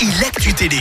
et l'actu télé.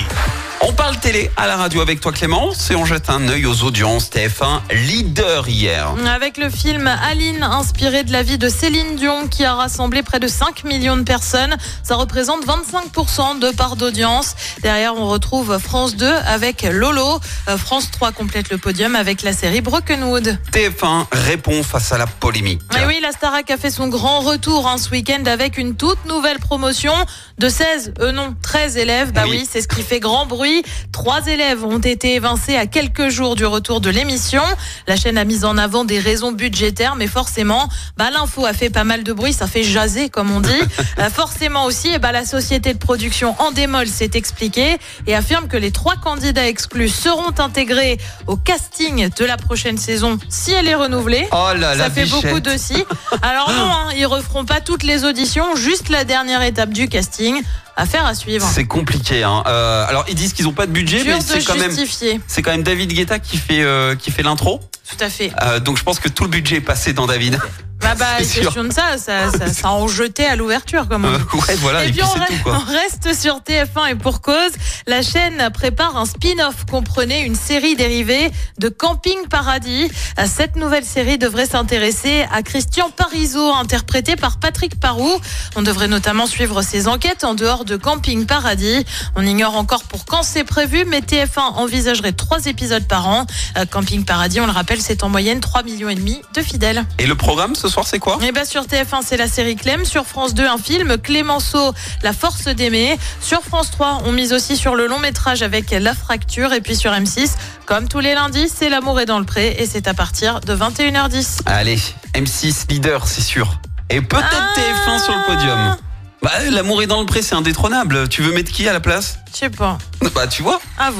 On parle télé à la radio avec toi Clémence et on jette un œil aux audiences TF1 leader hier. Avec le film Aline, inspiré de la vie de Céline Dion, qui a rassemblé près de 5 millions de personnes. Ça représente 25% de part d'audience. Derrière, on retrouve France 2 avec Lolo. Euh, France 3 complète le podium avec la série Brokenwood. TF1 répond face à la polémique. Et oui, la Starac a fait son grand retour hein, ce week-end avec une toute nouvelle promotion de 16, euh non, 13 élèves. Bah Oui. oui, c'est ce qui fait grand bruit. Trois élèves ont été évincés à quelques jours du retour de l'émission. La chaîne a mis en avant des raisons budgétaires, mais forcément, bah, l'info a fait pas mal de bruit, ça fait jaser, comme on dit. Euh, forcément aussi, eh bah, la société de production Endemol s'est expliquée et affirme que les trois candidats exclus seront intégrés au casting de la prochaine saison si elle est renouvelée. Oh là là, Ça fait beaucoup de si. Alors non, hein, ils referont pas toutes les auditions, juste la dernière étape du casting. Affaire à suivre. C'est compliqué. Hein. Euh, alors ils disent qu'ils ont pas de budget, Dur mais c'est quand même justifier. c'est quand même David Guetta qui fait euh, qui fait l'intro. Tout à fait. Euh, donc je pense que tout le budget est passé dans David. Bah, bah, question de ça, ça, ça, ça en jetait à l'ouverture, comme on Euh, ouais voilà Et et, puis puis on, tout reste sur TF1 et pour cause, la chaîne prépare un spin-off comprenait une série dérivée de Camping Paradis. Cette nouvelle série devrait s'intéresser à Christian Parizeau, interprété par Patrick Parou. On devrait notamment suivre ses enquêtes en dehors de Camping Paradis. On ignore encore pour quand c'est prévu, mais TF1 envisagerait trois épisodes par an. Euh, Camping Paradis, on le rappelle, c'est en moyenne 3 millions et demi de fidèles. Et le programme ce soir c'est quoi Eh ben sur TF1, c'est la série Clem. Sur France 2, un film Clémenceau, La force d'aimer. Sur France 3, on mise aussi sur le long métrage avec La fracture. Et puis sur M6, comme tous les lundis, c'est L'amour est dans le pré. Et c'est à partir de 21h10. Allez, M6 leader, c'est sûr. Et peut-être Ah. TF1 sur le podium. Bah l'amour est dans le pré, c'est indétrônable. Tu veux mettre qui à la place Je sais pas. Bah tu vois. À vous.